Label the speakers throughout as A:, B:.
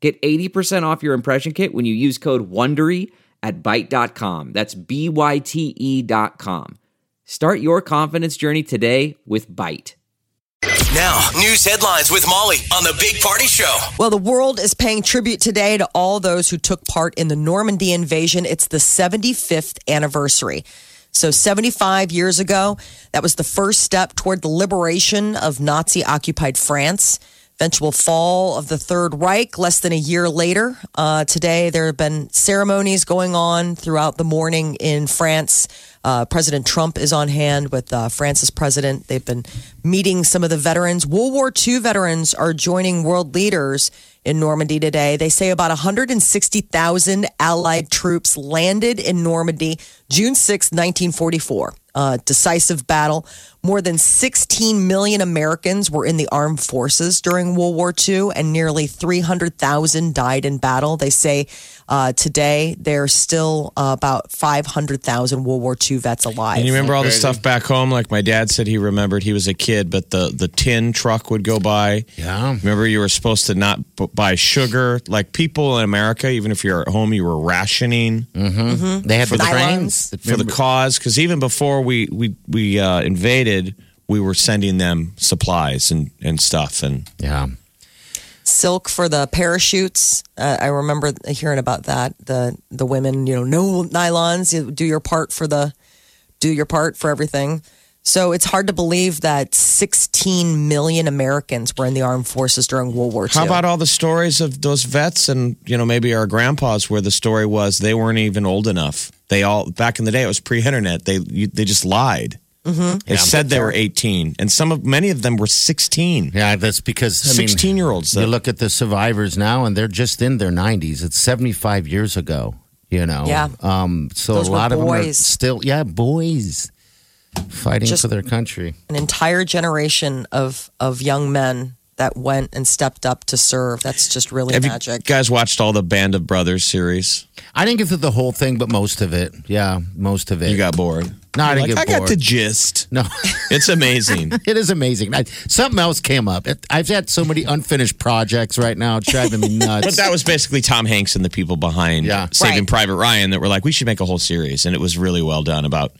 A: Get 80% off your impression kit when you use code WONDERY at Byte.com. That's B-Y-T-E dot com. Start your confidence journey today with Byte.
B: Now, news headlines with Molly on the Big Party Show.
C: Well, the world is paying tribute today to all those who took part in the Normandy invasion. It's the 75th anniversary. So, 75 years ago, that was the first step toward the liberation of Nazi occupied France. Eventual fall of the Third Reich less than a year later. Uh, today, there have been ceremonies going on throughout the morning in France. Uh, president Trump is on hand with uh, France's president. They've been meeting some of the veterans. World War II veterans are joining world leaders in Normandy today. They say about 160,000 Allied troops landed in Normandy June 6, 1944. Uh, decisive battle. More than 16 million Americans were in the armed forces during World War II, and nearly 300,000 died in battle. They say uh, today there's still uh, about 500,000 World War II vets alive.
D: And you remember all the stuff back home? Like my dad said he remembered he was a kid, but the, the tin truck would go by.
E: Yeah.
D: Remember you were supposed to not buy sugar? Like people in America, even if you're at home, you were rationing
E: They had the
C: the
E: trains.
D: for the cause. Because even before we, we, we uh, invaded, we were sending them supplies and, and stuff. And
E: Yeah.
C: silk for the parachutes. Uh, I remember hearing about that. The the women, you know, no nylons. You do your part for the, do your part for everything. So it's hard to believe that 16 million Americans were in the armed forces during World War II.
D: How about all the stories of those vets and you know maybe our grandpas where the story was they weren't even old enough. They all back in the day it was pre-internet. They you, they just lied. Mm-hmm. They said they were 18, and some of many of them were 16.
E: Yeah, that's because I mean,
D: 16 year olds.
E: You look at the survivors now, and they're just in their 90s. It's 75 years ago. You know.
C: Yeah.
E: Um. So
C: Those
E: a lot of them are
C: boys.
E: still, yeah, boys fighting
C: Just-
E: for their country.
C: an entire generation of of young men that went and stepped up to serve? That's just really
D: Have you
C: magic.
D: guys watched all the Band of Brothers series?
E: I didn't get through the whole thing, but most of it. Yeah, most of it.
D: You got bored.
E: No, I
D: You're
E: didn't
D: like,
E: get
D: I got the gist.
E: no.
D: It's amazing.
E: It is amazing. I, something else came up. It, I've had so many unfinished projects right now. It's driving me nuts.
D: But that was basically Tom Hanks and the people behind
E: Yeah.
D: Saving
C: Right.
D: Private Ryan that were like, we should make a whole series. And it was really well done about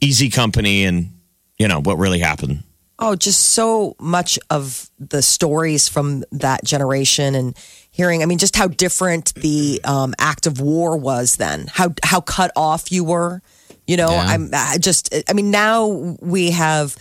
D: Easy Company and, you know, what really happened.
C: Oh, just so much of the stories from that generation and hearing. I mean, just how different the um, act of war was then. How how cut off you were. You know,
E: Yeah.
C: I'm I just. I mean, now we have.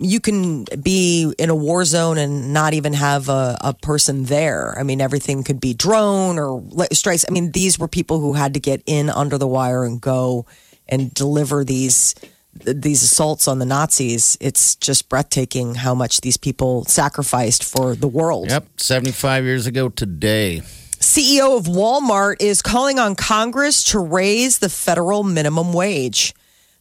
C: You can be in a war zone and not even have a, a person there. I mean, everything could be drone or strikes. I mean, these were people who had to get in under the wire and go and deliver these these assaults on the Nazis. It's just breathtaking how much these people sacrificed for the world.
E: Yep, 75 years ago today.
C: CEO of Walmart is calling on Congress to raise the federal minimum wage.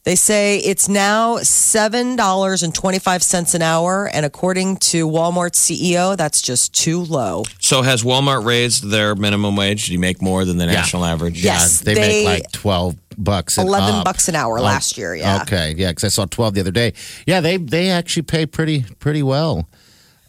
C: They say it's now $7.25 an hour. And according to Walmart's CEO, that's just too low.
D: So has Walmart raised their minimum wage? Do you make more than the national average?
C: Yes.
E: they,
C: they-
E: make like 12 bucks
C: 11
E: up.
C: bucks an hour
E: Oh,
C: last year, yeah.
E: Okay, yeah, because I saw 12 the other day. Yeah, they they actually pay pretty pretty well.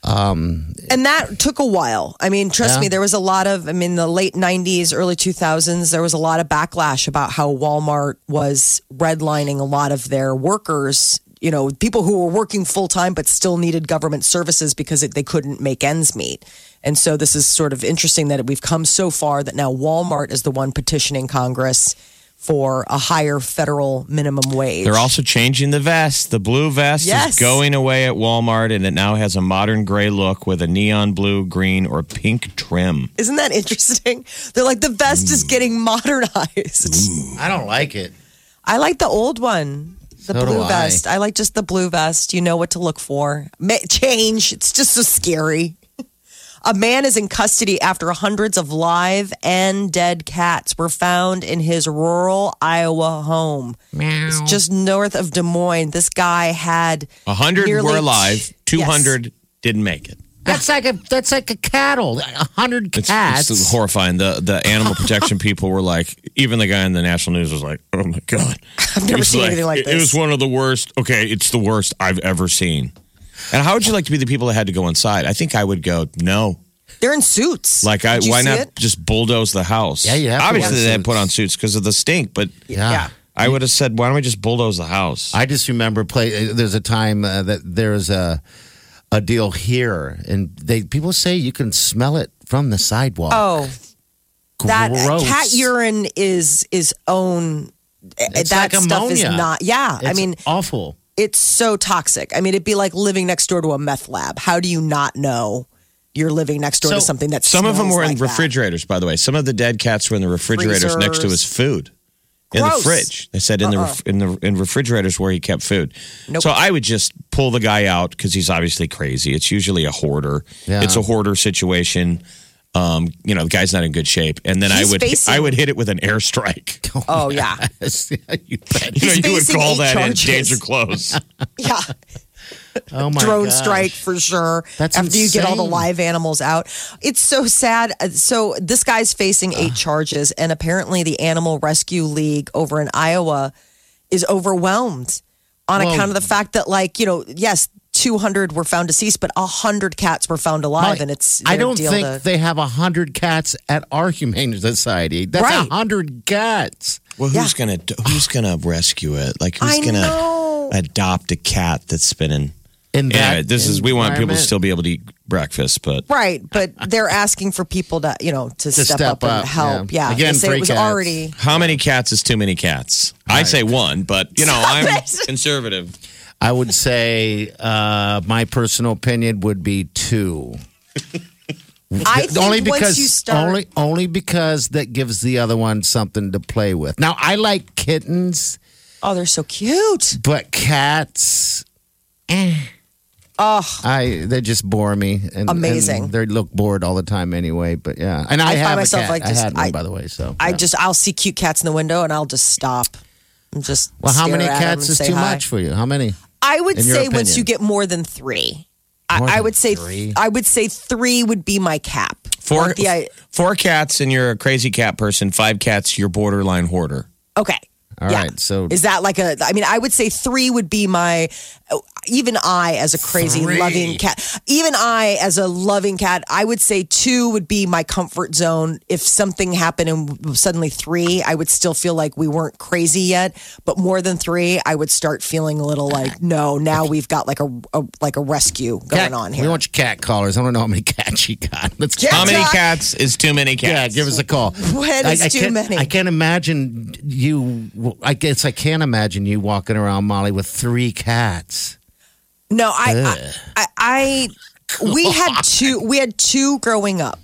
C: Um, and that took a while. I mean, trust
E: Yeah.
C: me, there was a lot of, I mean, the late 90s, early 2000s, there was a lot of backlash about how Walmart was redlining a lot of their workers, you know, people who were working full time but still needed government services because it, they couldn't make ends meet. And so this is sort of interesting that we've come so far that now Walmart is the one petitioning Congress for a higher federal minimum wage.
D: They're also changing the vest. The blue vest
C: Yes.
D: is going away at Walmart, and it now has a modern gray look with a neon blue, green, or pink trim.
C: Isn't that interesting? They're like, the vest is getting modernized.
E: I don't like it.
C: I like the old one, the
E: So
C: blue vest. I like just the blue vest. You know what to look for. Change. It's just so scary. A man is in custody after hundreds of live and dead cats were found in his rural Iowa home. It's just north of Des Moines. This guy had
D: A hundred
C: nearly-
D: were alive. Two hundred didn't make it.
E: That's like a that's like a cattle. A hundred
D: It's,
E: cats.
D: it's horrifying. The the animal protection people were like, even the guy in the national news was like, "Oh my god,
C: I've never
D: It was
C: seen anything like
D: it- It was one of the worst. Okay, it's the worst I've ever seen. And how would you like to be the people that had to go inside? I think I would go no.
C: They're in suits.
D: Like, I
C: Did you
D: why
C: see
D: not
C: it?
D: just bulldoze the house?
E: Yeah, you have to
D: Obviously,
E: wear
D: they had put on suits because of the stink, but
E: yeah.
C: Yeah.
D: I would have said, why don't we just bulldoze the house?
E: I just remember play. There's a time uh, that there's a a deal here, and they people say you can smell it from the sidewalk.
C: Oh, that
E: Gross.
C: cat urine is is own.
E: It's
C: that
E: like
C: stuff is
E: ammonia.
C: not. Yeah, I
E: It's
C: mean,
E: awful.
C: It's so toxic. I mean, it'd be like living next door to a meth lab. How do you not know you're living next door to something that
D: Some of them
C: smells
D: were in
C: like that?
D: refrigerators, by the way. Some of the dead cats were in the refrigerators next to his food. In the fridge, they said in the ref- uh-uh. in the in refrigerators where he kept food.
C: Nope.
D: So I would just pull the guy out because he's obviously crazy. It's usually a hoarder.
E: Yeah.
D: It's a hoarder situation. Um, you know, the guy's not in good shape, and then I would
C: facing-
D: I would hit it with an airstrike.
C: Oh yeah,
E: you bet.
D: You know,
C: He's
D: you would
C: facing
D: call
C: eight
D: that
C: charges.
D: in danger close.
C: yeah.
E: Oh my
C: drone
E: gosh.
C: strike for sure.
E: That's
C: after you get all the
E: insane.
C: live animals out. It's so sad. Uh, So this guy's facing eight charges, and apparently the Animal Rescue League over in Iowa is overwhelmed on
E: Well-
C: account of the fact that, like, you know, yes. 200 were found deceased, but 100 cats were found alive,
E: Molly,
C: and it's.
E: I don't
C: deal
E: think
C: to-
E: they have a hundred cats at our humane society. That's a
C: Right.
E: hundred cats.
D: Well,
C: Yeah.
D: who's gonna who's gonna rescue it? Like who's
C: I
D: gonna
C: know.
D: adopt a cat that's been
E: In In that
D: Anyway, this is we want people to still be able to eat breakfast, but
C: Right, but they're asking for people to, you know, to,
E: To
C: step,
E: step
C: up and
E: up,
C: help.
E: yeah.
C: Yeah,
E: Again,
C: they say it was
E: cats.
C: already.
D: How many cats is too many cats? I say one, but you know, I'm conservative.
E: I would say uh, my personal opinion would be two.
C: I think
E: only
C: once
E: because
C: you start,
E: only only because that gives the other one something to play with. Now I like kittens,
C: oh, they're so cute.
E: but cats, eh.
C: Oh,
E: I they just bore me. And,
C: Amazing.
E: and they look bored all the time anyway. But yeah, and I,
C: I find
E: have
C: myself
E: a cat.
C: like
E: I
C: just-
E: had one
C: I-
E: by the way. So
C: I
E: yeah.
C: just I'll see cute cats in the window and I'll just stop. And just
E: well, how
C: stare
E: many
C: at 'em
E: cats
C: and
E: is
C: say
E: too
C: hi.
E: much for you? How many?
C: I would say once you get more than three. I,
E: More
C: I
E: than
C: would say
E: three?
C: I would say three would be my cap.
D: Four
C: Like the, I,
D: four cats and you're a crazy cat person. Five cats, you're borderline hoarder.
C: okay.
E: All
C: yeah.
E: right, so
C: Is that like a? I mean, I would say three would be my. Even I, as a crazy
E: Three.
C: loving cat, even I, as a loving cat, I would say two would be my comfort zone. If something happened and suddenly three, I would still feel like we weren't crazy yet. But more than three, I would start feeling a little like, no, now we've got like a, a like a rescue going
E: cat,
C: on here.
E: We
C: here.
E: want your cat callers. I don't know how many cats you got. Let's
C: Yeah.
D: How many cats is too many cats?
E: Yeah, give us a call.
C: When
E: I,
C: is
E: I
C: too many?
E: I can't imagine you. I guess I can't imagine you walking around Molly with three cats.
C: No, I, I, I, I, we had two. We had two growing up.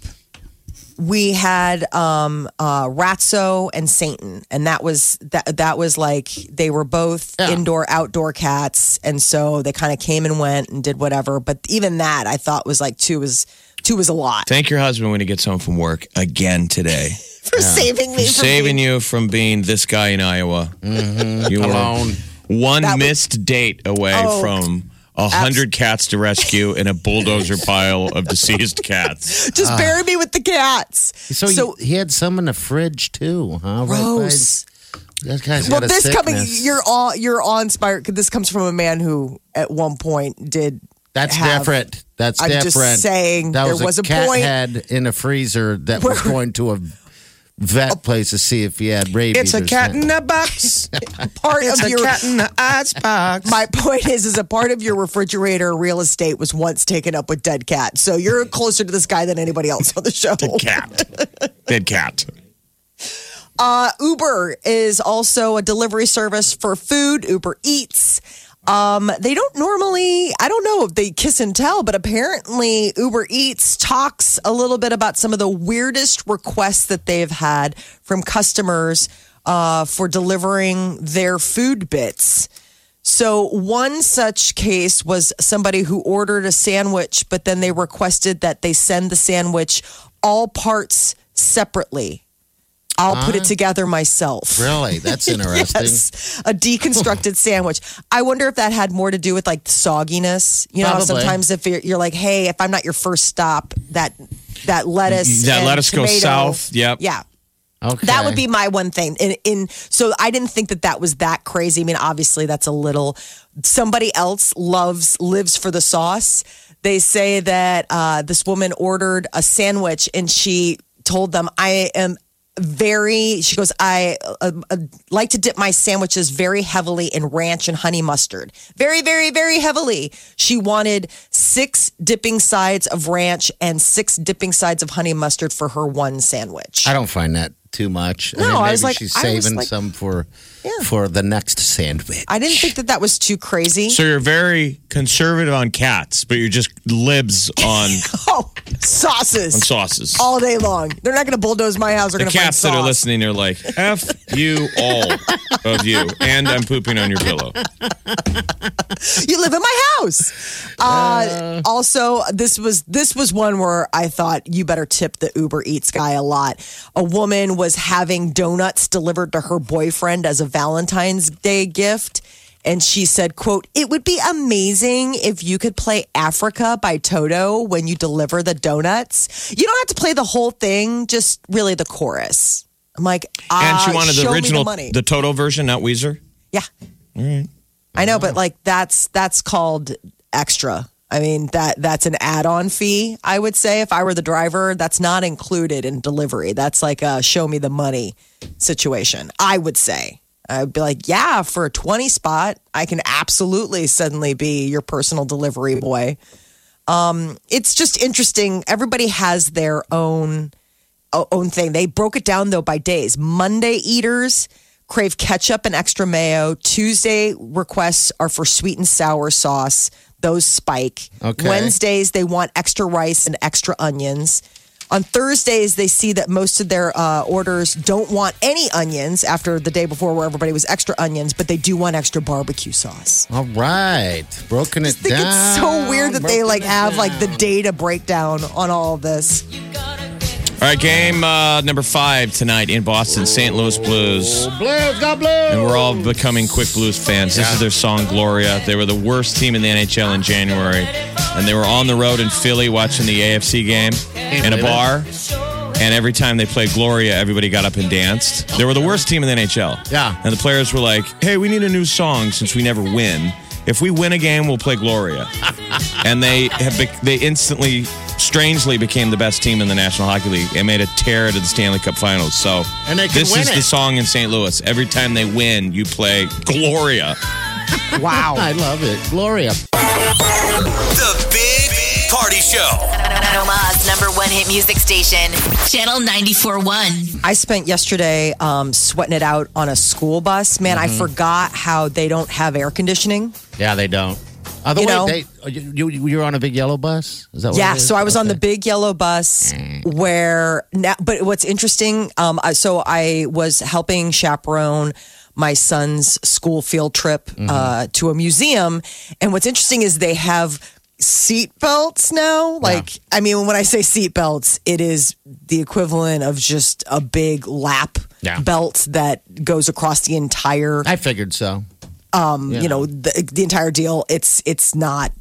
C: We had um, uh, Ratso and Satan, and that was that. That was like they were both
E: Yeah.
C: indoor, outdoor cats, and so they kind of came and went and did whatever. But even that, I thought was like two was two was a lot
D: Thank your husband when he gets home from work again today.
C: for saving me.
D: He's
C: from
D: saving
C: being-
D: you from being this guy in Iowa. You were
E: Alone.
D: one
C: That was-
D: missed date away
C: Oh.
D: from a hundred cats to rescue in a bulldozer pile of deceased cats.
C: Just bury me with the cats.
E: So, he, he had some in the fridge too, huh? Right by-
C: gross.
E: that guy's
C: Well,
E: got a
C: this coming,
E: sickness.
C: you're all you're awe inspired. This comes from a man who, at one point, did.
E: That's
C: have-
E: different. That's
C: I'm
E: different.
C: just saying,
E: that
C: there
E: was,
C: was
E: a
C: a
E: cat
C: point-
E: head in a freezer that was going to a vet place to see if he had rabies.
D: It's a cat
E: something.
D: in a box.
C: Part
D: It's
C: of
D: a
C: your
D: cat in the ice box.
C: My point is, is a part of your refrigerator real estate was once taken up with dead cat. So you're closer to this guy than anybody else on the show.
D: Dead cat. Dead cat.
C: Uh, Uber is also a delivery service for food. Uber Eats. Um, they don't normally, I don't know if they kiss and tell, but apparently Uber Eats talks a little bit about some of the weirdest requests that they've had from customers uh, for delivering their food bits. So, one such case was somebody who ordered a sandwich, but then they requested that they send the sandwich all parts separately. I'll put it together myself.
E: Really? That's interesting.
C: Yes, a deconstructed sandwich. I wonder if that had more to do with like sogginess. You know,
E: Probably.
C: sometimes if you're, you're like, hey, if I'm not your first stop, that that lettuce,
D: That
C: and
D: lettuce goes south. Yep.
C: Yeah,
E: Okay.
C: that would be my one thing. In, in so I didn't think that that was that crazy. I mean, obviously that's a little. Somebody else loves lives for the sauce. They say that uh, this woman ordered a sandwich and she told them, "I am." Very, she goes. I uh, uh, like to dip my sandwiches very heavily in ranch and honey mustard. Very, very, very heavily. She wanted six dipping sides of ranch and six dipping sides of honey mustard for her one sandwich.
E: I don't find that too much.
C: No,
E: mean,
C: I was like-
E: she's
C: I
E: saving
C: like-
E: some for
C: Yeah.
E: for the next sandwich.
C: I didn't think that that was too crazy.
D: So you're very conservative on cats, but you're just libs on,
C: oh, sauces
D: on sauces.
C: all day long. They're not going to bulldoze my house. They're
D: the
C: going to find
D: cats that are listening are like, F you all of you. And I'm pooping on your pillow.
C: You live in my house. Uh, also, this was this was one where I thought you better tip the Uber Eats guy a lot. A woman was having donuts delivered to her boyfriend as a Valentine's Day gift. And she said, quote, it would be amazing if you could play Africa by Toto when you deliver the donuts. You don't have to play the whole thing, just really the chorus. I'm like,
D: And she
C: uh,
D: wanted the original,
C: money.
D: the Toto version, not Weezer.
C: Yeah. I know, but like that's that's called extra. I mean that that's an add-on fee. I would say if I were the driver, that's not included in delivery. That's like a show me the money situation. I would say. I'd be like, yeah, for a 20 spot, I can absolutely suddenly be your personal delivery boy. Um, it's just interesting. Everybody has their own own thing. They broke it down though by days. Monday eaters crave ketchup and extra mayo. Tuesday requests are for sweet and sour sauce. Those spike.
E: Okay.
C: Wednesdays they want extra rice and extra onions. On Thursdays, they see that most of their uh, orders don't want any onions after the day before, where everybody was extra onions, but they do want extra barbecue sauce.
E: All right, broken it
C: I think
E: down.
C: it's so weird that they
E: broken
C: like
E: it
C: have like the
E: down.
C: data breakdown on all of this.
D: All right, game uh, number five tonight in Boston, St. Louis Blues.
E: Blues, got blues.
D: And we're all becoming quick blues fans. This is their song Gloria. They were the worst team in the NHL in January. And they were on the road in Philly watching the AFC game in a bar. And every time they played Gloria, everybody got up and danced. They were the worst team in the NHL.
E: Yeah.
D: And the players were like, hey, we need a new song since we never win. If we win a game, we'll play Gloria. and they have be- they instantly, strangely became the best team in the National Hockey League and made a tear to the Stanley Cup Finals. So
E: And they
D: this
E: win
D: is
E: it.
D: the song in St. Louis. Every time they win, you play Gloria.
C: Wow.
E: I love it, Gloria.
B: The Big Party Show.
F: Omaha's number one hit music station, Channel 94.1.
C: I spent yesterday um, sweating it out on a school bus. Man, I forgot how they don't have air conditioning.
E: Yeah, they don't. Other
C: You
E: way,
C: know-
E: they, oh, you, you you're on a big yellow bus. Is that what
C: Yeah, so I was on the big yellow bus where now, but what's interesting, um, I- so I was helping chaperone my son's school field trip uh, to a museum, and what's interesting is they have seat belts now. Like, I mean, when I say seat belts, it is the equivalent of just a big lap
E: Yeah.
C: belt that goes across the entire
E: I figured so.
C: Um,
E: Yeah.
C: you know, the, the entire deal. It's it's not.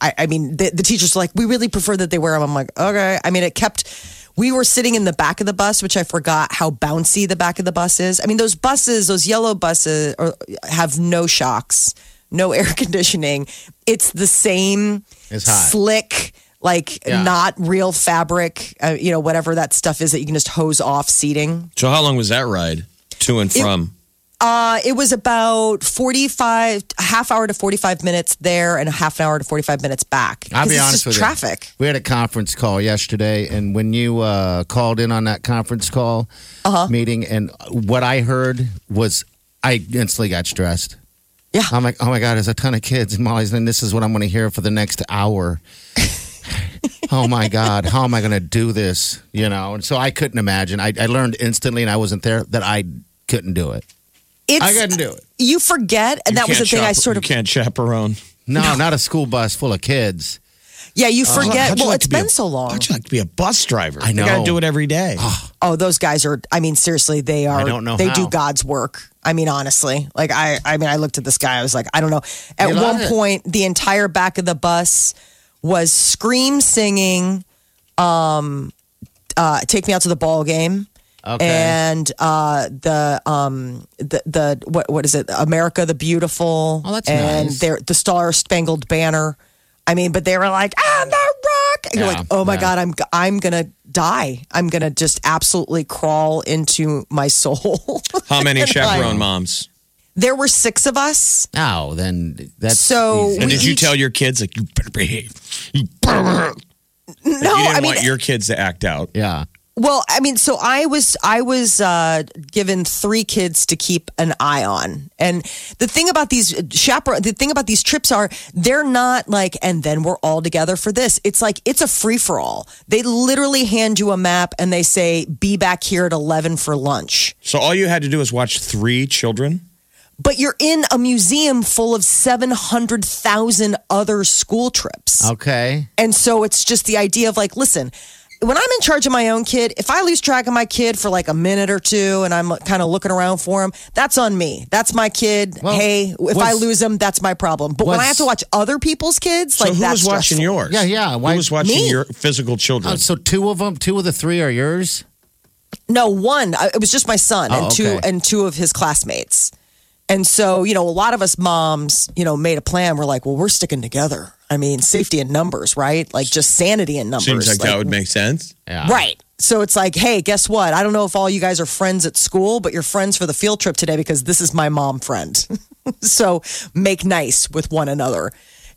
C: I, I mean, the, the teachers are like, we really prefer that they wear them. I'm like, okay. I mean, it kept. We were sitting in the back of the bus, which I forgot how bouncy the back of the bus is. I mean, those buses, those yellow buses, are, have no shocks, no air conditioning. It's the same
E: It's hot.
C: slick. Like
E: Yeah.
C: not real fabric, uh, you know, whatever that stuff is that you can just hose off seating.
D: So how long was that ride to and from?
C: Uh, it was about 45, half hour to 45 minutes there and a half an hour to 45 minutes back.
E: I'll be honest with
C: traffic.
E: you. We had a conference call yesterday, and when you uh, called in on that conference call
C: Uh-huh.
E: meeting, and what I heard was, I instantly got stressed.
C: Yeah.
E: I'm like, oh my God, there's a ton of kids. And Molly's, and this is what I'm going to hear for the next hour. oh my God, how am I going to do this? You know, and so I couldn't imagine. I, I learned instantly, and I wasn't there, that I couldn't do it.
C: It's
E: I couldn't do it.
C: you forget, and
D: You
C: that was the
D: can't
C: thing I sort of
D: you can't chaperone.
E: No, not a school bus full of kids.
C: yeah you forget.
D: How'd you
C: well,
D: like
C: it's
D: to be
C: been
D: a-
C: so long.
D: How'd you like to be a bus driver?
E: I know.
D: You got to do it every day.
C: Oh, those guys are. I mean, seriously, they are.
E: I don't know
C: They do. God's work. I mean, honestly, like I. I mean, I looked at this guy. I was like, I don't know. At
E: You love
C: one
E: it.
C: point, the entire back of the bus was scream singing. Um, uh, take me out to the ball game.
E: Okay.
C: And uh, the um the the what what is it? America the Beautiful.
E: Oh, that's
C: and
E: nice.
C: the Star Spangled Banner. I mean, but they were like, I'm the rock. And You're like, oh my
E: yeah.
C: god, I'm I'm gonna die. I'm gonna just absolutely crawl into my soul.
D: How many chaperone moms?
C: there were six of us.
E: Oh, then that's
C: So
E: easy.
D: And did you
C: each-
D: tell your kids like you better behave? You better behave.
C: No,
D: you didn't
C: I mean,
D: want your kids to act out.
E: yeah.
C: Well, I mean, so I was I was uh, given three kids to keep an eye on, and the thing about these chaperone, the thing about these trips are they're not like, and then we're all together for this. It's like it's a free for all. They literally hand you a map and they say, "Be back here at eleven for lunch."
D: So all you had to do was watch three children.
C: But you're in a museum full of seven hundred thousand other school trips.
E: Okay.
C: And so it's just the idea of like, listen, when I'm in charge of my own kid, if I lose track of my kid for like a minute or two and I'm kind of looking around for him, that's on me. That's my kid.
E: Well,
C: hey, if I lose him, that's my problem. But when I have to watch other people's kids,
D: So
C: like
D: who
C: that's
D: was watching
C: stressful.
D: yours?
E: Yeah, yeah. Why-
D: who was watching
C: Me.
D: your physical children?
E: Oh, so two of them, two of the three are yours.
C: No, one. It was just my son
E: Oh,
C: and two
E: okay.
C: and two of his classmates. And so, you know, a lot of us moms, you know, made a plan. We're like, well, we're sticking together. I mean, safety in numbers, right? Like just sanity in numbers.
D: Seems like, that would make sense.
E: Yeah.
C: Right. So it's like, hey, guess what? I don't know if all you guys are friends at school, but you're friends for the field trip today because this is my mom friend. so make nice with one another.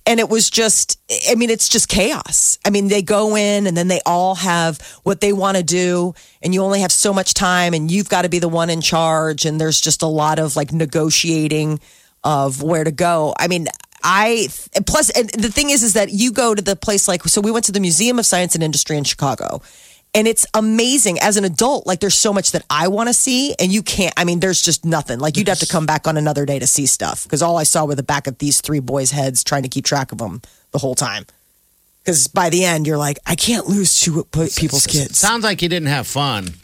C: And it was just, I mean, it's just chaos. I mean, they go in and then they all have what they want to do, and you only have so much time, and you've got to be the one in charge. And there's just a lot of like negotiating of where to go. I mean, I plus and the thing is is that you go to the place like so we went to the Museum of Science and Industry in Chicago. And it's amazing as an adult. Like, there's so much that I want to see, and you can't. I mean, there's just nothing. Like, you'd have to come back on another day to see stuff because all I saw were the back of these three boys' heads trying to keep track of them the whole time. Because by the end, you're like, I can't lose two uh, people's kids.
E: Sounds like you didn't have fun.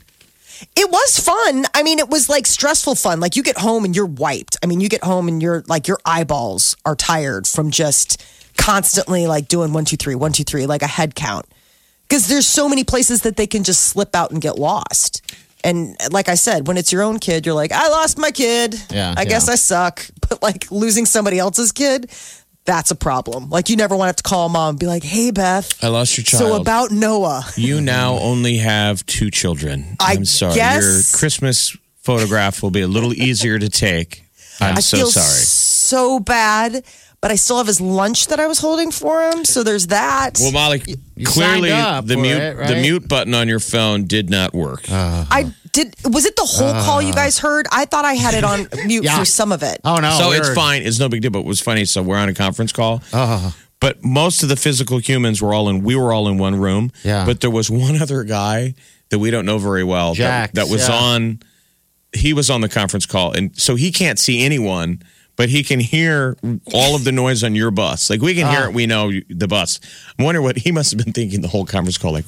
C: It was fun. I mean, it was like stressful fun. Like you get home and you're wiped. I mean, you get home and you're like your eyeballs are tired from just constantly like doing one, two, three, one, two, three, like a head count. Because there's so many places that they can just slip out and get lost. And like I said, when it's your own kid, you're like, I lost my kid.
E: Yeah,
C: I guess. I suck. But like losing somebody else's kid, that's a problem. Like you never want to have to call mom and be like, Hey Beth.
D: I lost your child.
C: So about Noah.
D: you now only have two children.
C: I
D: am sorry.
C: guess-
D: Your Christmas photograph will be a little easier to take. I'm
C: I
D: so sorry.
C: so bad, but I still have his lunch that I was holding for him. So there's that.
D: Well, Molly,
E: you
D: clearly the mute
E: it,
D: the mute button on your phone did not work.
C: I did. Was it the whole call you guys heard? I thought I had it on mute
E: Yeah.
C: for some of it.
E: Oh no!
D: so
E: we
D: it's fine. It's no big deal. But it was funny. So we're on a conference call.
E: Uh-huh.
D: But most of the physical humans were all in. We were all in one room.
E: Yeah.
D: But there was one other guy that we don't know very well. that- that, was
E: yeah.
D: on. He was on the conference call, and so he can't see anyone, but he can hear all of the noise on your bus. Like we can
E: Ah.
D: hear it. We know the bus. I wonder what he must have been thinking the whole conference call. Like,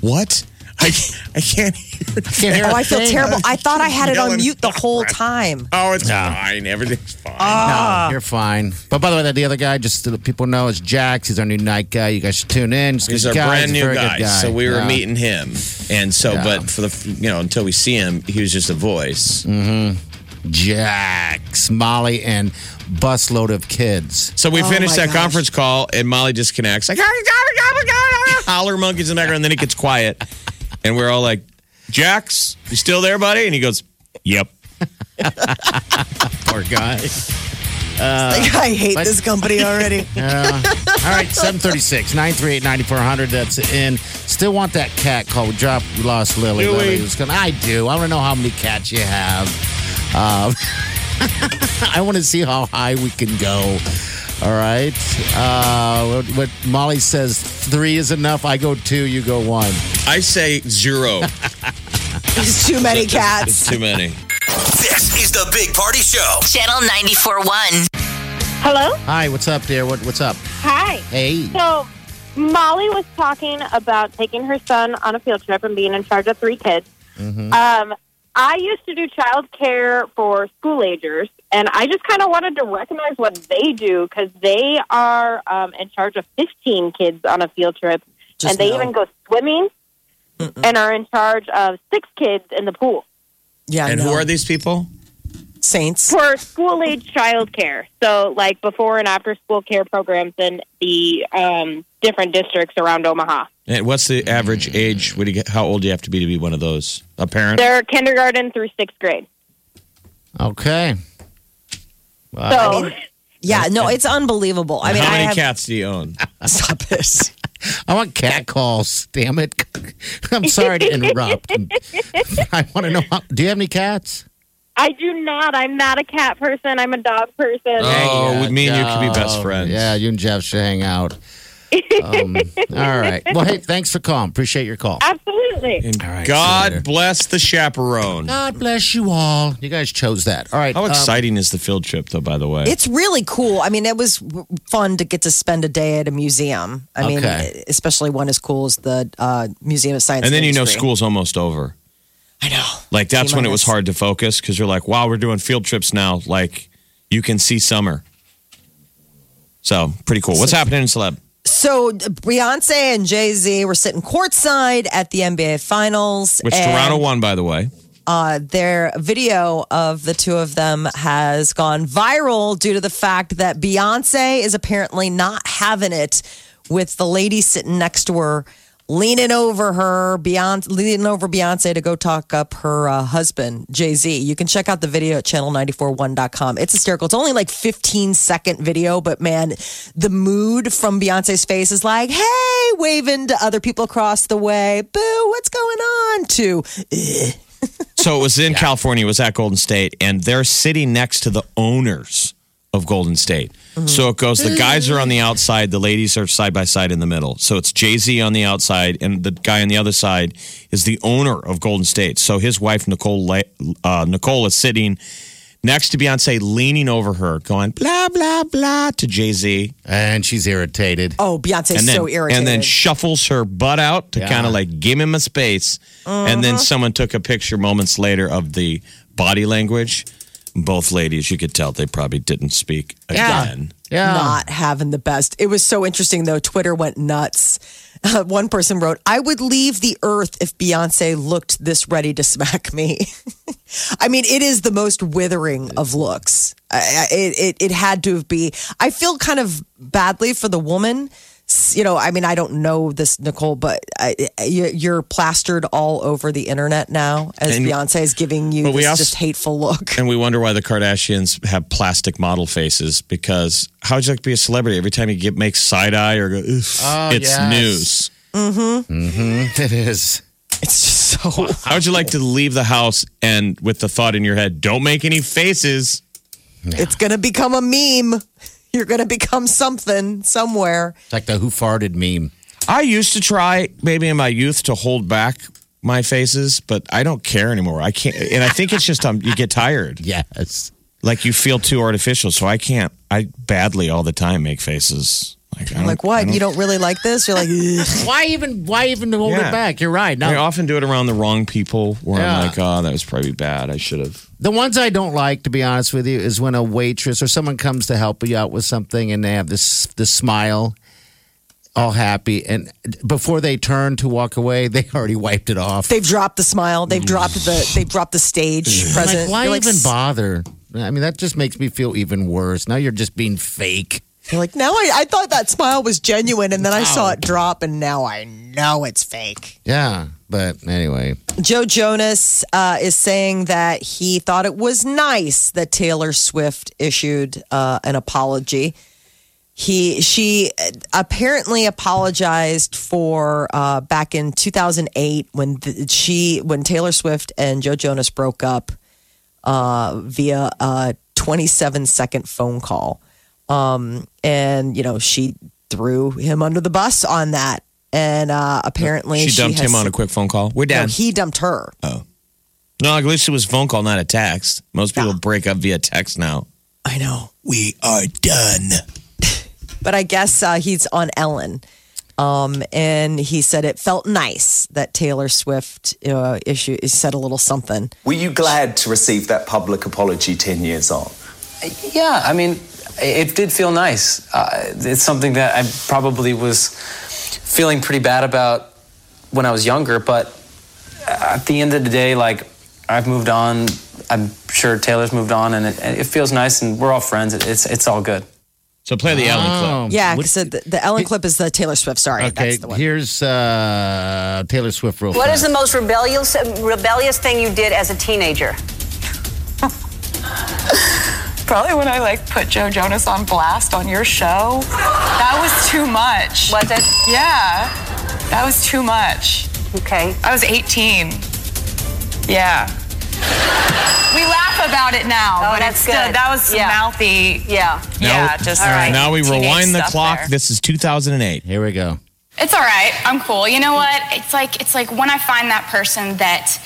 D: what? I I can't hear.
E: Can't hear
C: Oh,
E: a
C: I feel terrible. I thought I had it on mute the whole time.
D: Oh, it's fine. Everything's fine.
C: Ah.
E: No, you're fine. But by the way, that the other guy, just so that people know, is Jax. He's our new night guy. You guys should tune in. Just 'cause
D: He's a
E: guy,
D: brand
E: a
D: new
E: very good
D: guy, so we were
E: Yeah.
D: meeting him, and so,
E: Yeah.
D: but for the you know until we see him, he was just a voice.
E: Jax, Molly, and busload of kids.
D: So we
C: Oh
D: finished that
C: gosh.
D: conference call, and Molly disconnects, like holler monkeys in the background, and then it gets quiet, and we're all like, "Jax, you still there, buddy?" And he goes, "Yep."
E: Poor guy.
C: like, I hate
E: but-
C: this company already.
E: Yeah. All right, 736 938 9400. That's in. Still want that cat call. We dropped, lost Lily.
D: Do we?
E: Lily was going, I do. I want to know how many cats you have. Um, I want to see how high we can go. All right. Uh, what, what Molly says, three is enough. I go two, you go one.
D: I say zero.
C: There's too many cats.
D: It's too many.
B: This is the Big Party Show.
F: Channel 94.1.
G: Hello?
E: Hi, what's up, dear? What, what's up?
G: Hi.
E: Hey.
G: So, Molly was talking about taking her son on a field trip and being in charge of three kids. Um, I used to do child care for school agers, and I just kind of wanted to recognize what they do because they are um, in charge of 15 kids on a field trip,
C: Just
G: and they
C: no.
G: even go swimming and are in charge of six kids in the pool
C: Yeah,
D: And
C: no.
D: who are these people?
C: Saints?
G: for school age child care. So, like before and after school care programs in the um, different districts around Omaha.
D: And what's the average age? What do you get? How old do you have to be to be one of those? A parent?
G: They're kindergarten through sixth grade.
E: Okay. Wow.
G: So,
C: Yeah, no, it's unbelievable. I mean,
D: How
C: I
D: many
C: have,
D: cats do you own?
C: Stop this.
E: I want cat calls. Damn it. I'm sorry to interrupt. I want to know how, do you have any cats?
G: I do not. I'm not a cat person. I'm a dog person.
D: Oh, with me and you could be best
E: Oh,
D: friends.
E: Yeah, you and Jeff should hang out. Um, all right. Well, hey, thanks for calling. Appreciate your call.
G: Absolutely.
D: And
E: All right,
D: God bless the chaperone.
E: God bless you all. You guys chose that. All right.
D: How
E: um,
D: exciting is the field trip, though? By the way,
C: It's really cool. I mean, it was w- fun to get to spend a day at a museum. I mean,
E: Okay.
C: especially one as cool as the uh, Museum of Science.
D: and then you know
C: Industry.
D: school's almost over.
C: I know.
D: Like that's when it was hard to focus because you're like, wow, we're doing field trips now. Like you can see summer. So pretty cool. What's happening in celeb?
C: So Beyonce and Jay Z were sitting courtside at the NBA Finals.
D: Which Toronto won, by the way.
C: Uh, their video of the two of them has gone viral due to the fact that Beyonce is apparently not having it with the lady sitting next to her, leaning over her, Beyonce, leaning over Beyonce to go talk up her uh, husband, Jay Z. You can check out the video at channel941.com. It's hysterical. It's only like 15 second video, but man, the mood from Beyonce's face is like, hey, waving to other people across the way. Boo, what's going on? To,
D: So it was in California, it was at Golden State, and they're sitting next to the owners of Golden State. So it goes, the guys are on the outside, the ladies are side by side in the middle. So it's Jay Z on the outside, and the guy on the other side is the owner of Golden State. So his wife, Nicole, uh, Nicole is sitting next to Beyonce, leaning over her, going blah, blah, blah to Jay Z.
E: and she's irritated.
C: Oh, Beyonce's
D: And then,
C: so irritated.
D: and then shuffles her butt out to
E: Yeah.
D: kind of like give him a space. And then someone took a picture moments later of the body language. Both ladies, you could tell they probably didn't speak
E: Yeah.
D: again.
E: Yeah.
C: not having the best. It was so interesting though. Twitter went nuts. Uh, one person wrote, "I would leave the earth if Beyonce looked this ready to smack me." I mean, it is the most withering of looks. I, I- it, it it had to be. I feel kind of badly for the woman. S- You know, I mean, I don't know this Nicole, but I, you- you're plastered all over the internet now as
D: And-
C: Beyonce is giving you this
D: also-
C: just hateful look.
D: And we wonder why the Kardashians have plastic model faces because how would you like to be a celebrity? Every time you get make side eye or go, "Oof,"
E: Oh,
D: it's
E: yes.
D: news. Mm-hmm. Mm-hmm.
E: It is.
C: It's just so.
D: How would you like to leave the house and with the thought in your head, don't make any faces?
C: It's going to become a meme. You're going to become something somewhere.
E: It's like the who farted meme.
D: I used to try maybe in my youth to hold back my faces, but I don't care anymore. I can't, and I think it's just um, you get tired,
E: Yes.
D: like you feel too artificial. So I can't. I badly all the time make faces. Like, I don't,
C: Like, what?
D: don't-
C: You don't really like this? You're like, "Ugh."
E: Why even? Why even hold
D: Yeah.
E: it back? You're right.
D: I often do it around the wrong people, where
E: Yeah.
D: I'm like, oh, that was probably bad. I should have.
E: the ones I don't like, to be honest with you, is when a waitress or someone comes to help you out with something and they have this this smile, all happy, and before they turn to walk away, they already wiped it off.
C: they've dropped the smile. They've mm. dropped the. They've dropped the stage
E: I'm
C: present.
E: like, why
C: You're like,
E: even bother? I mean, that just makes me feel even worse. Now you're just being fake.
C: You're like, now I, I thought that smile was genuine, and then I saw it drop, and now I know it's fake.
E: Yeah, but anyway,
C: Joe Jonas uh, is saying that he thought it was nice that Taylor Swift issued uh, an apology. He she apparently apologized for uh, back in 2008 when the, she when Taylor Swift and Joe Jonas broke up uh, via a 27 second phone call, um, and you know she threw him under the bus on that, and uh, apparently
D: She dumped
C: has-
D: him on a quick phone call. We're
C: no,
D: done.
C: he dumped her.
D: Oh. No, at least it was phone call, not a text. Most people break up via text now.
C: I know.
D: We are done.
C: But I guess uh, he's on Ellen. Um, and he said it felt nice that Taylor Swift uh, issue said a little something.
H: Were you glad to receive that public apology 10 years on?
I: Yeah, I mean, it did feel nice. Uh, it's something that I probably was feeling pretty bad about when I was younger, but at the end of the day, like, I've moved on. I'm sure Taylor's moved on, and it, it feels nice, and we're all friends. It's, it's all good.
D: So play the Ellen clip.
C: Yeah,
E: What-
C: so the, the Ellen clip is the Taylor Swift. Sorry,
E: Okay,
C: that's the one.
E: here's uh, Taylor Swift real
J: What
E: fast.
J: is the most rebellious rebellious thing you did as a teenager?
K: Probably when I like put Joe Jonas on blast on your show. That was too much.
J: Was it?
K: Yeah, that was too much.
J: Okay.
K: I was 18. Yeah. We laugh about it now,
J: Oh,
K: but
J: that's
K: it's still,
J: good.
K: that was
J: Yeah.
K: mouthy.
J: Yeah.
K: Yeah, just
D: All right, now we rewind the clock.
K: there.
D: This is 2008.
E: Here we go.
K: It's all right. I'm cool. You know what? It's like it's like when I find that person that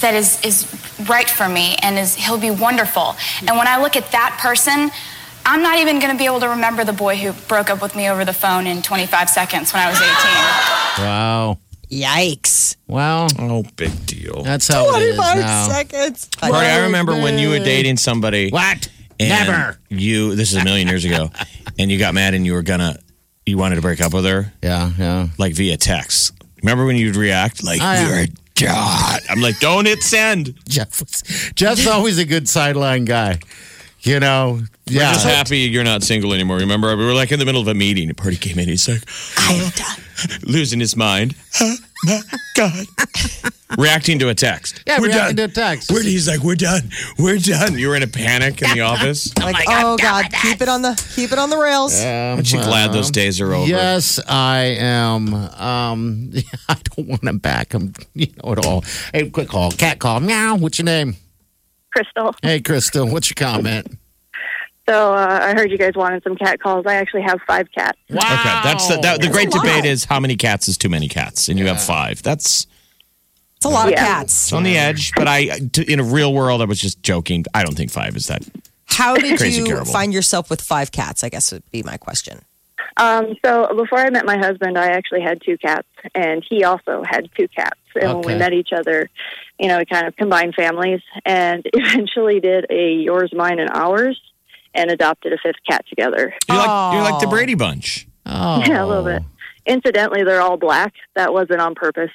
K: that is is right for me and is he'll be wonderful. And when I look at that person, I'm not even going to be able to remember the boy who broke up with me over the phone in 25 seconds when I was 18.
E: Wow.
C: Yikes.
E: Well,
D: Oh, big deal.
E: that's how it is
C: 25
E: now.
C: seconds.
D: Marty, I remember when you were dating somebody.
E: What?
D: and
E: Never.
D: You. This is a million years ago, and you got mad and you were gonna. You wanted to break up with her,
E: Yeah, yeah.
D: like via text. Remember when you'd react like
E: Oh, yeah.
D: you're a god? I'm like, don't hit send.
E: Jeff was, Jeff's always a good sideline guy. You know,
D: We're
E: yeah.
D: just happy you're not single anymore. Remember, we were like in the middle of a meeting. A party came in. He's like, I am done. losing his mind. Oh my god! Reacting to a text.
E: Yeah,
D: we're
E: reacting
D: done.
E: to a text.
D: We're, he's like, we're done. We're done. You were in a panic in the office.
C: Like, oh God, keep it on the keep it on the rails.
D: Aren't you glad those days are over?
E: Yes, I am. Um, I don't want him back. I'm, you know it all. Hey, quick call, cat call. Meow. What's your name?
G: Crystal.
E: Hey, Crystal. What's your comment?
G: So uh, I heard you guys wanted some cat calls. I actually have five cats.
E: Wow.
D: Okay, that's the, that, the great debate is how many cats is too many cats, and you have five. That's
C: It's a lot of
G: Yeah.
C: cats.
D: it's on the edge, but I t- in a real world, I was just joking. I don't think five is that.
C: How did
D: Crazy
C: you
D: terrible.
C: find yourself with five cats? I guess would be my question.
G: Um, so before I met my husband, I actually had two cats, and he also had two cats. And when
E: Okay.
G: we met each other, you know, we kind of combined families, and eventually did a yours, mine, and ours, and adopted a fifth cat together.
D: You're like you're like the. Brady Bunch.
E: Oh,
G: Yeah, a little bit. Incidentally, they're all black. That wasn't on purpose.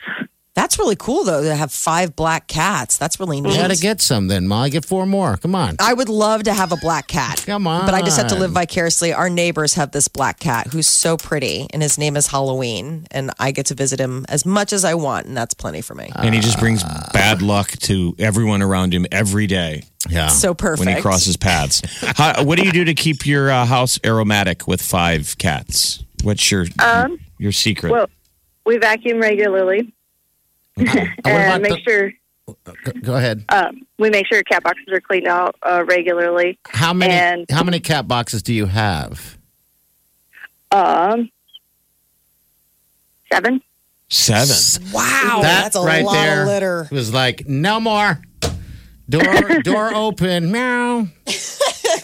C: That's really cool though to have five black cats. That's really neat.
E: You gotta get some then, Molly. Get four more. Come on.
C: I would love to have a black cat.
E: Come on.
C: But I just have to live vicariously. Our neighbors have this black cat who's so pretty, and his name is Halloween. And I get to visit him as much as I want, and that's plenty for me.
D: and he just brings bad luck to everyone around him every day
E: Yeah.
C: so perfect.
D: when he crosses paths. How, what do you do to keep your uh, house aromatic with five cats? What's your
G: Um,
D: your secret?
G: well, we vacuum regularly
E: what
G: and make
E: the-
G: sure
E: Go, go ahead.
G: um, we make sure cat boxes are cleaned out uh, regularly.
E: How many?
G: and-
E: how many cat boxes do you have?
G: Um, seven.
D: Seven.
C: wow,
E: that
C: that's a
E: right
C: lot
E: there
C: of litter.
E: was like no more. Door door open. Meow.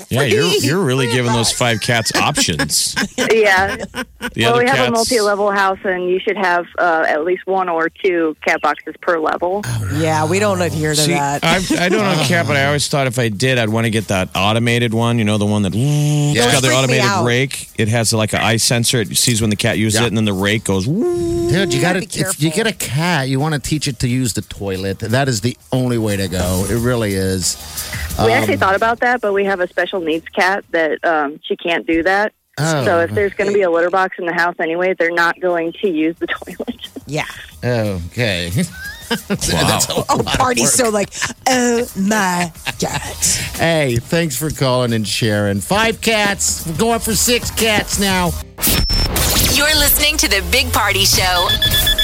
D: Yeah, you're you're really giving those five cats options.
G: Yeah.
D: The
G: well, we have
D: cats,
G: a multi-level house, and you should have uh, at least one or two cat boxes per level.
C: Yeah, we don't adhere to
D: See,
C: that.
D: I, I don't own a cat, but I always thought if I did, I'd want to get that automated one. You know, the one that it's
C: Those
D: got the automated rake. It has like an eye sensor. It sees when the cat uses
E: Yeah.
D: it, and then the rake goes.
E: Dude, you got to if you get a cat, you want to teach it to use the toilet. That is the only way to go. It really is.
G: We
E: Um,
G: actually thought about that, but we have a special needs cat that um, she can't do that.
E: Oh.
G: So if there's going to be a litter box in the house anyway, they're not going to use the toilet.
C: yeah.
E: Okay. That's a
C: Oh, party's so like, oh my god.
E: Hey, thanks for calling and sharing. Five cats. We're going for six cats now.
F: You're listening to the Big Party Show.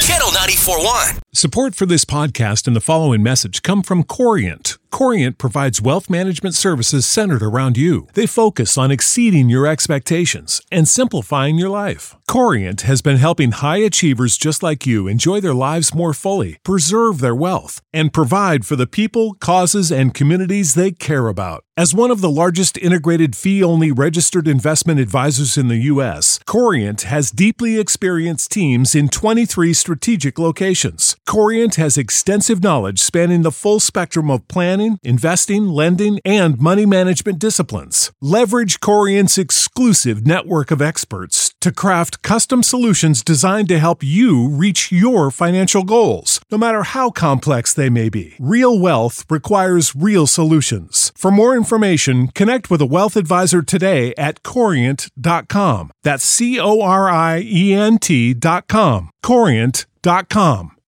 B: Channel 94.1.
L: Support for this podcast and the following message come from Corient. Corient provides wealth management services centered around you. They focus on exceeding your expectations and simplifying your life. Corient has been helping high achievers just like you enjoy their lives more fully, preserve their wealth, and provide for the people, causes, and communities they care about. As one of the largest integrated fee only registered investment advisors in the U.S., Corient has deeply experienced teams in 23 strategic locations. Corient has extensive knowledge spanning the full spectrum of planning, investing, lending, and money management disciplines. Leverage Corient's exclusive network of experts to craft custom solutions designed to help you reach your financial goals, no matter how complex they may be. Real wealth requires real solutions. For more information, connect with a wealth advisor today at corient.com. That's C O R I E N T.com. Corient.com.